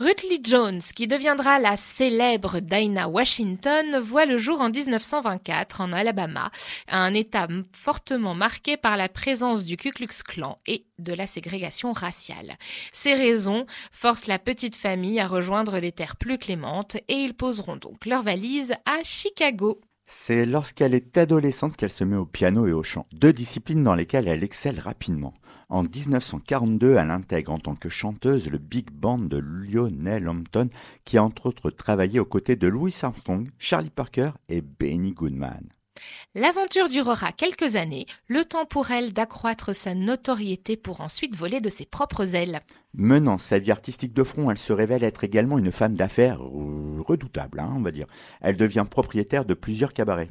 Ruth Lee Jones, qui deviendra la célèbre Dinah Washington, voit le jour en 1924 en Alabama, un État fortement marqué par la présence du Ku Klux Klan et de la ségrégation raciale. Ces raisons forcent la petite famille à rejoindre des terres plus clémentes et ils poseront donc leur valise à Chicago. C'est lorsqu'elle est adolescente qu'elle se met au piano et au chant, deux disciplines dans lesquelles elle excelle rapidement. En 1942, elle intègre en tant que chanteuse le big band de Lionel Hampton, qui a entre autres travaillé aux côtés de Louis Armstrong, Charlie Parker et Benny Goodman. L'aventure durera quelques années, le temps pour elle d'accroître sa notoriété pour ensuite voler de ses propres ailes. Menant sa vie artistique de front, elle se révèle être également une femme d'affaires euh, redoutable, hein, on va dire. Elle devient propriétaire de plusieurs cabarets.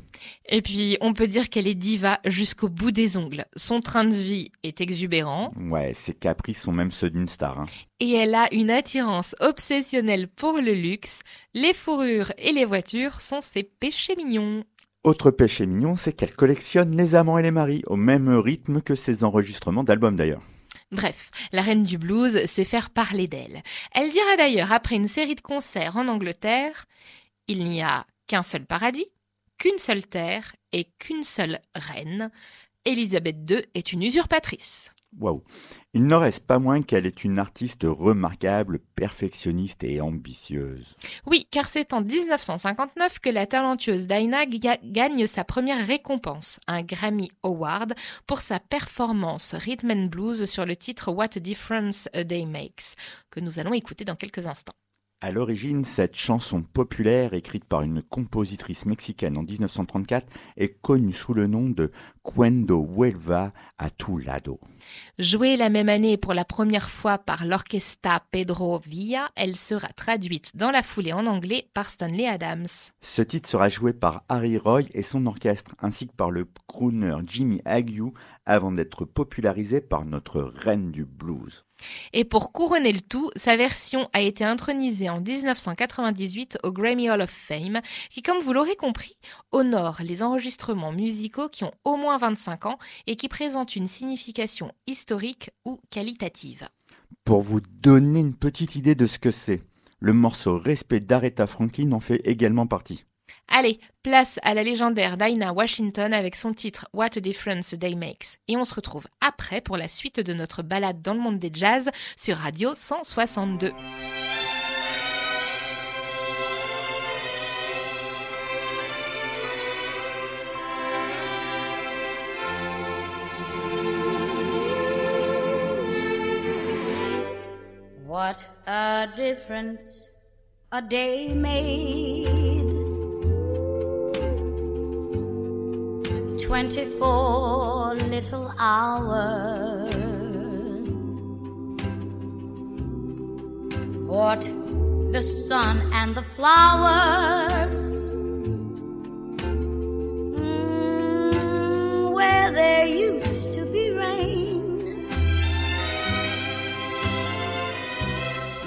Et puis, on peut dire qu'elle est diva jusqu'au bout des ongles. Son train de vie est exubérant. Ouais, ses caprices sont même ceux d'une star. Hein. Et elle a une attirance obsessionnelle pour le luxe. Les fourrures et les voitures sont ses péchés mignons. Autre péché mignon, c'est qu'elle collectionne les amants et les maris, au même rythme que ses enregistrements d'albums d'ailleurs. Bref, la reine du blues sait faire parler d'elle. Elle dira d'ailleurs après une série de concerts en Angleterre Il n'y a qu'un seul paradis, qu'une seule terre et qu'une seule reine. Élisabeth II est une usurpatrice. Waouh Il n'en reste pas moins qu'elle est une artiste remarquable, perfectionniste et ambitieuse. Oui, car c'est en 1959 que la talentueuse Dinah ga- gagne sa première récompense, un Grammy Award, pour sa performance rhythm and blues sur le titre What a Difference a Day Makes, que nous allons écouter dans quelques instants. À l'origine, cette chanson populaire, écrite par une compositrice mexicaine en 1934, est connue sous le nom de Cuando vuelva a tu lado. Jouée la même année pour la première fois par l'orchestra Pedro Villa, elle sera traduite dans la foulée en anglais par Stanley Adams. Ce titre sera joué par Harry Roy et son orchestre, ainsi que par le crooner Jimmy Ague, avant d'être popularisé par notre reine du blues. Et pour couronner le tout, sa version a été intronisée en 1998 au Grammy Hall of Fame, qui, comme vous l'aurez compris, honore les enregistrements musicaux qui ont au moins 25 ans et qui présentent une signification historique ou qualitative. Pour vous donner une petite idée de ce que c'est, le morceau Respect d'Aretha Franklin en fait également partie. Allez, place à la légendaire Dinah Washington avec son titre What a Difference a Day Makes. Et on se retrouve après pour la suite de notre balade dans le monde des jazz sur Radio 162. What a difference a day made. Twenty-four little hours. What the sun and the flowers. Mm, where there used to be rain.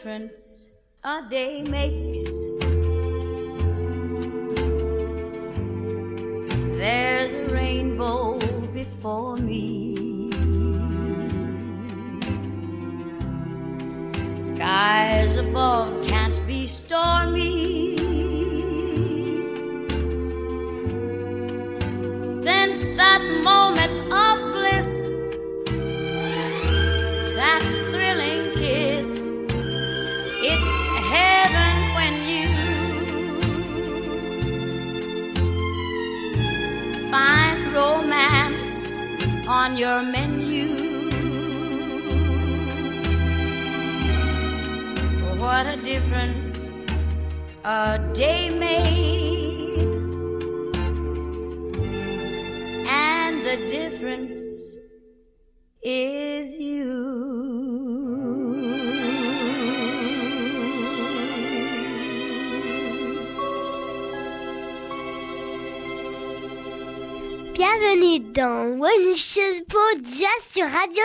difference a day makes. There's a rainbow before me. Skies above can't be stormy. Since that moment of on your menu. What a difference a day made, and the difference is you. Bienvenue dans One Shot Jazz sur Radio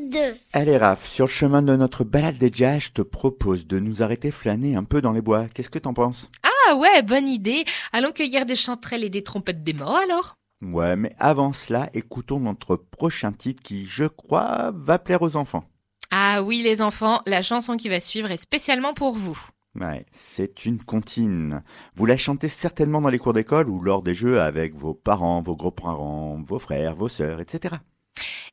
162. Allez Raph, sur le chemin de notre balade des jazz, je te propose de nous arrêter flâner un peu dans les bois. Qu'est-ce que t'en penses? Ah ouais, bonne idée. Allons cueillir des chanterelles et des trompettes des morts alors. Ouais, mais avant cela, écoutons notre prochain titre qui, je crois, va plaire aux enfants. Ah oui les enfants, la chanson qui va suivre est spécialement pour vous. Ouais, c'est une comptine. Vous la chantez certainement dans les cours d'école ou lors des jeux avec vos parents, vos grands-parents, vos frères, vos sœurs, etc.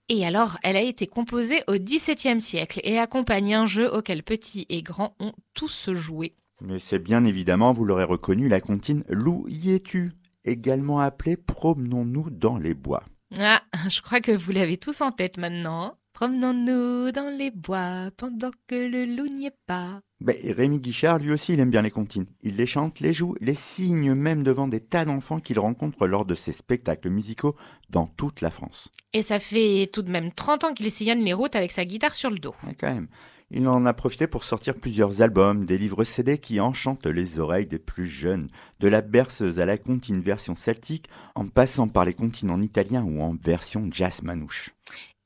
Et alors, elle a été composée au XVIIe siècle et accompagne un jeu auquel petits et grands ont tous joué. Mais c'est bien évidemment, vous l'aurez reconnu, la comptine Lou y es-tu également appelée Promenons-nous dans les bois. Ah, je crois que vous l'avez tous en tête maintenant. hein. Promenons-nous dans les bois pendant que le loup n'y est pas. Ben, Rémi Guichard, lui aussi, il aime bien les comptines. Il les chante, les joue, les signe même devant des tas d'enfants qu'il rencontre lors de ses spectacles musicaux dans toute la France. Et ça fait tout de même 30 ans qu'il sillonne les routes avec sa guitare sur le dos. Ouais, quand même. Il en a profité pour sortir plusieurs albums, des livres CD qui enchantent les oreilles des plus jeunes, de la berceuse à la comptine version celtique, en passant par les comptines en italien ou en version jazz manouche.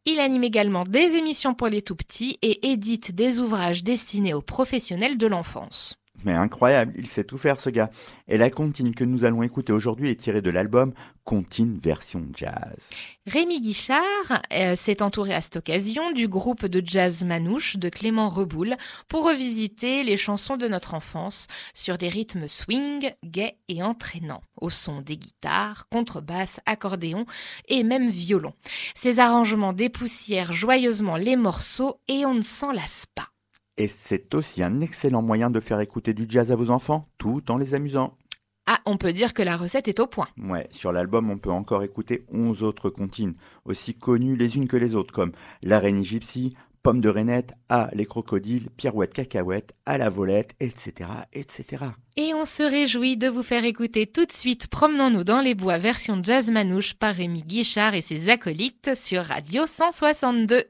Il anime également des émissions pour les tout petits et édite des ouvrages destinés aux professionnels de l'enfance. Mais incroyable, il sait tout faire ce gars. Et la comptine que nous allons écouter aujourd'hui est tirée de l'album Comptine version jazz. Rémi Guichard euh, s'est entouré à cette occasion du groupe de jazz manouche de Clément Reboul pour revisiter les chansons de notre enfance sur des rythmes swing, gais et entraînants, au son des guitares, contrebasses, accordéon et même violon. Ces arrangements dépoussièrent joyeusement les morceaux et on ne s'en lasse pas. Et c'est aussi un excellent moyen de faire écouter du jazz à vos enfants, tout en les amusant. Ah, on peut dire que la recette est au point. Ouais, sur l'album, on peut encore écouter 11 autres comptines, aussi connues les unes que les autres, comme L'araignée gypsy, Pomme de Renette, Ah, les crocodiles, Pirouette cacahuète, À la volette, etc., etc. Et on se réjouit de vous faire écouter tout de suite Promenons-nous dans les bois version jazz manouche par Rémi Guichard et ses acolytes sur Radio 162.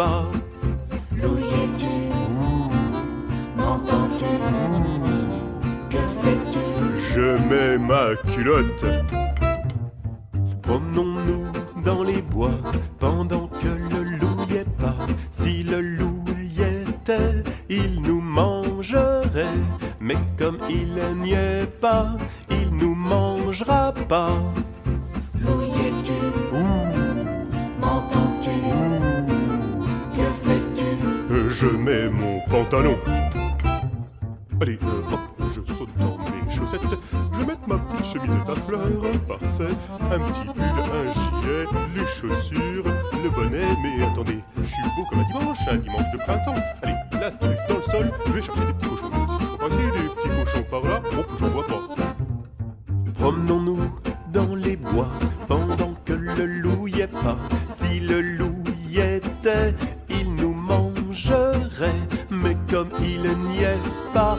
Pas. Y es-tu M'entends-tu? Que fais-tu? Je mets ma culotte. je saute dans mes chaussettes, je vais mettre ma petite cheminette à fleurs, parfait, un petit pull, un gilet, les chaussures, le bonnet, mais attendez, je suis beau comme un dimanche, un dimanche de printemps, allez, la truffe dans le sol, je vais chercher des petits cochons, des petits cochons par des petits cochons par là, bon, j'en vois pas. Promenons-nous dans les bois pendant que le loup y est pas, si le loup y était, il nous mangerait, mais comme il n'y est pas,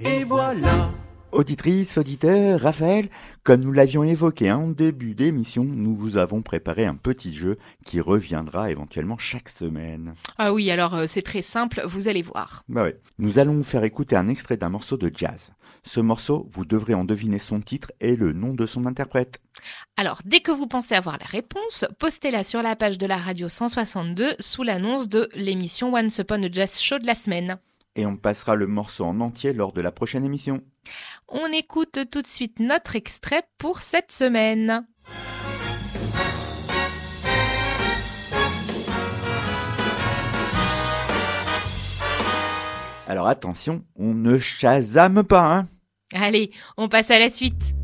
et voilà. Auditrice, auditeur, Raphaël, comme nous l'avions évoqué en début d'émission, nous vous avons préparé un petit jeu qui reviendra éventuellement chaque semaine. Ah oui, alors euh, c'est très simple, vous allez voir. Bah ouais. Nous allons vous faire écouter un extrait d'un morceau de jazz. Ce morceau, vous devrez en deviner son titre et le nom de son interprète. Alors, dès que vous pensez avoir la réponse, postez-la sur la page de la radio 162 sous l'annonce de l'émission Once Upon a Jazz Show de la semaine. Et on passera le morceau en entier lors de la prochaine émission. On écoute tout de suite notre extrait pour cette semaine. Alors attention, on ne chasame pas, hein Allez, on passe à la suite.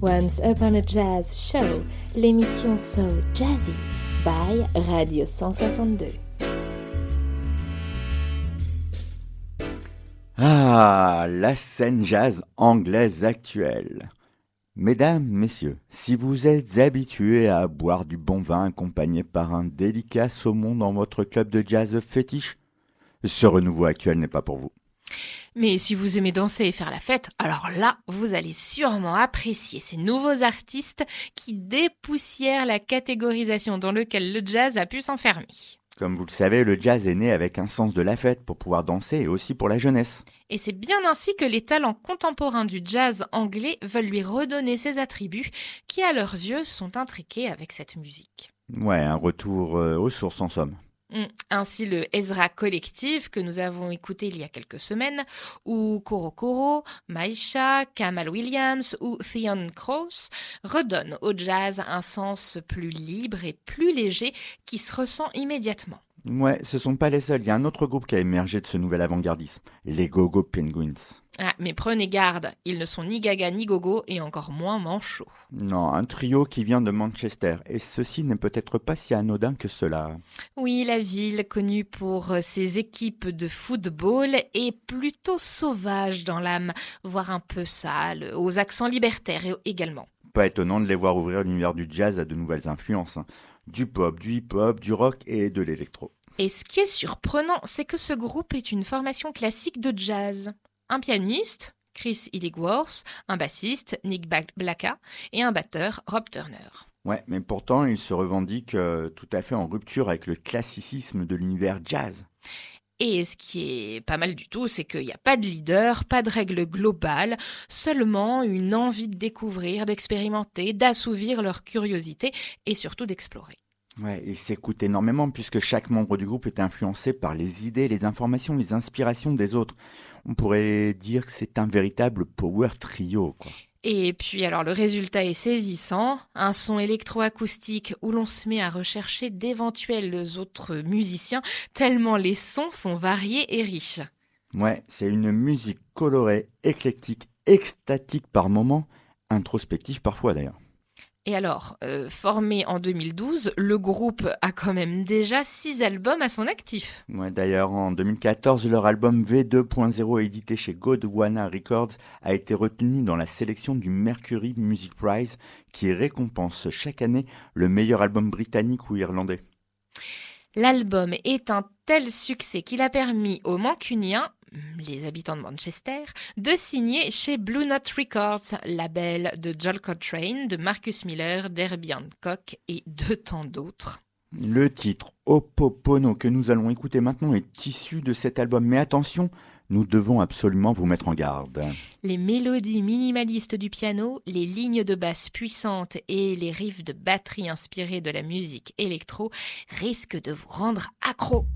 Once Upon a Jazz Show, l'émission So Jazzy by Radio 162. Ah, la scène jazz anglaise actuelle. Mesdames, messieurs, si vous êtes habitués à boire du bon vin accompagné par un délicat saumon dans votre club de jazz fétiche, ce renouveau actuel n'est pas pour vous. Mais si vous aimez danser et faire la fête, alors là, vous allez sûrement apprécier ces nouveaux artistes qui dépoussièrent la catégorisation dans laquelle le jazz a pu s'enfermer. Comme vous le savez, le jazz est né avec un sens de la fête pour pouvoir danser et aussi pour la jeunesse. Et c'est bien ainsi que les talents contemporains du jazz anglais veulent lui redonner ses attributs qui, à leurs yeux, sont intriqués avec cette musique. Ouais, un retour euh, aux sources en somme. Mm. Ainsi le Ezra Collective que nous avons écouté il y a quelques semaines, ou Koro Koro, Maisha, Kamal Williams ou Theon Cross redonnent au jazz un sens plus libre et plus léger qui se ressent immédiatement. Ouais, ce sont pas les seuls. Il y a un autre groupe qui a émergé de ce nouvel avant-gardisme, les Gogo Penguins. Ah, mais prenez garde, ils ne sont ni gaga ni gogo et encore moins manchots. Non, un trio qui vient de Manchester, et ceci n'est peut-être pas si anodin que cela. Oui, la ville, connue pour ses équipes de football, est plutôt sauvage dans l'âme, voire un peu sale, aux accents libertaires également. Pas étonnant de les voir ouvrir l'univers du jazz à de nouvelles influences. Du pop, du hip-hop, du rock et de l'électro. Et ce qui est surprenant, c'est que ce groupe est une formation classique de jazz. Un pianiste, Chris Illigworth, un bassiste, Nick Blacka, et un batteur, Rob Turner. Ouais, mais pourtant, ils se revendiquent euh, tout à fait en rupture avec le classicisme de l'univers jazz. Et ce qui est pas mal du tout, c'est qu'il n'y a pas de leader, pas de règle globale, seulement une envie de découvrir, d'expérimenter, d'assouvir leur curiosité et surtout d'explorer. Ouais, et s'écoute énormément puisque chaque membre du groupe est influencé par les idées, les informations, les inspirations des autres. On pourrait dire que c'est un véritable power trio, quoi. Et puis alors le résultat est saisissant, un son électroacoustique où l'on se met à rechercher d'éventuels autres musiciens, tellement les sons sont variés et riches. Ouais, c'est une musique colorée, éclectique, extatique par moments, introspective parfois d'ailleurs. Et alors, euh, formé en 2012, le groupe a quand même déjà six albums à son actif. Ouais, d'ailleurs, en 2014, leur album V2.0 édité chez Godwana Records a été retenu dans la sélection du Mercury Music Prize qui récompense chaque année le meilleur album britannique ou irlandais. L'album est un tel succès qu'il a permis aux Mancuniens, les habitants de Manchester, de signer chez Blue Note Records, label de Joel Coltrane, de Marcus Miller, d'Herbie Hancock et de tant d'autres. Le titre Opopono que nous allons écouter maintenant est issu de cet album, mais attention, nous devons absolument vous mettre en garde. Les mélodies minimalistes du piano, les lignes de basse puissantes et les riffs de batterie inspirés de la musique électro risquent de vous rendre accro.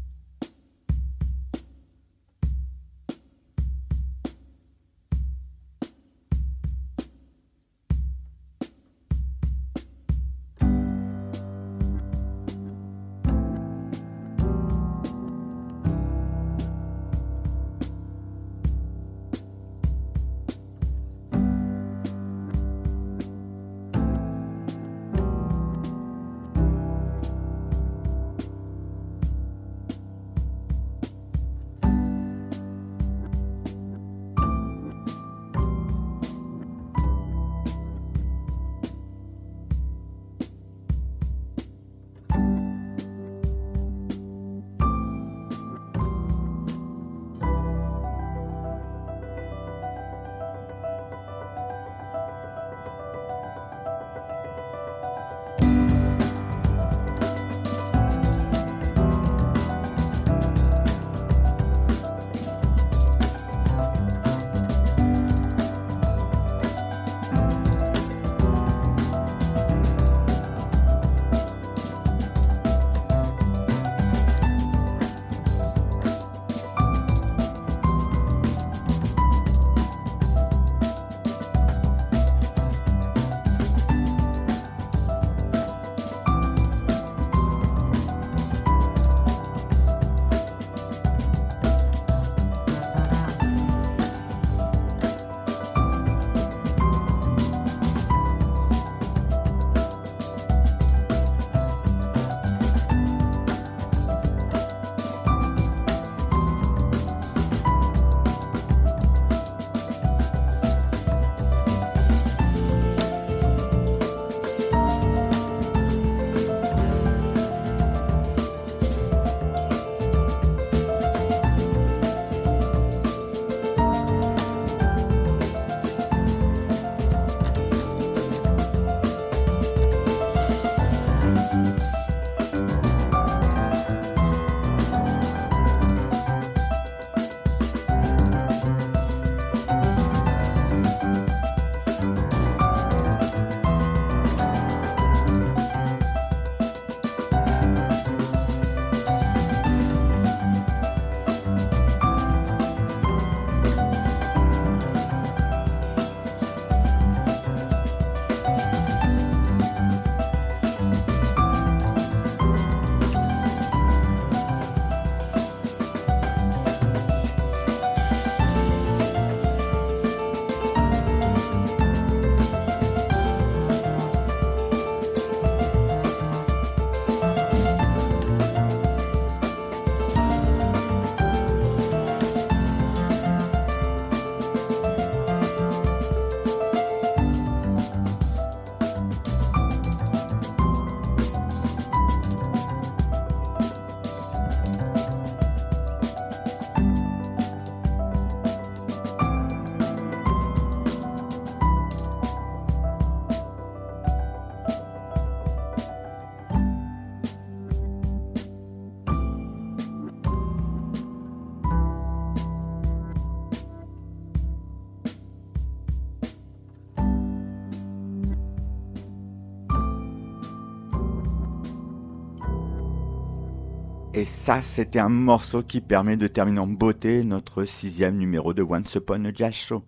Et ça, c'était un morceau qui permet de terminer en beauté notre sixième numéro de Once Upon a Jazz Show.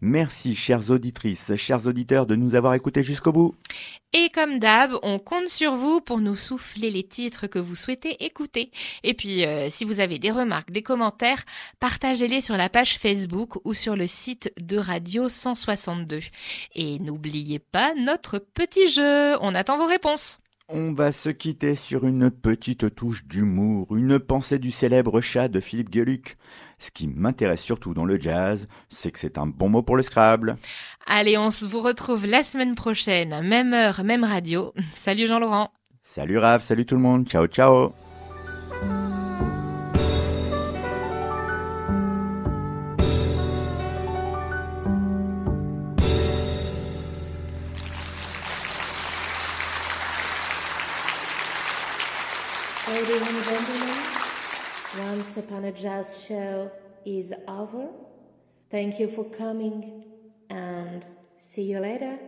Merci, chères auditrices, chers auditeurs, de nous avoir écoutés jusqu'au bout. Et comme d'hab, on compte sur vous pour nous souffler les titres que vous souhaitez écouter. Et puis, euh, si vous avez des remarques, des commentaires, partagez-les sur la page Facebook ou sur le site de Radio 162. Et n'oubliez pas notre petit jeu. On attend vos réponses. On va se quitter sur une petite touche d'humour, une pensée du célèbre chat de Philippe Gueluc. Ce qui m'intéresse surtout dans le jazz, c'est que c'est un bon mot pour le Scrabble. Allez, on se vous retrouve la semaine prochaine, même heure, même radio. Salut Jean-Laurent. Salut Raph, salut tout le monde, ciao ciao Once Upon a Jazz show is over. Thank you for coming and see you later.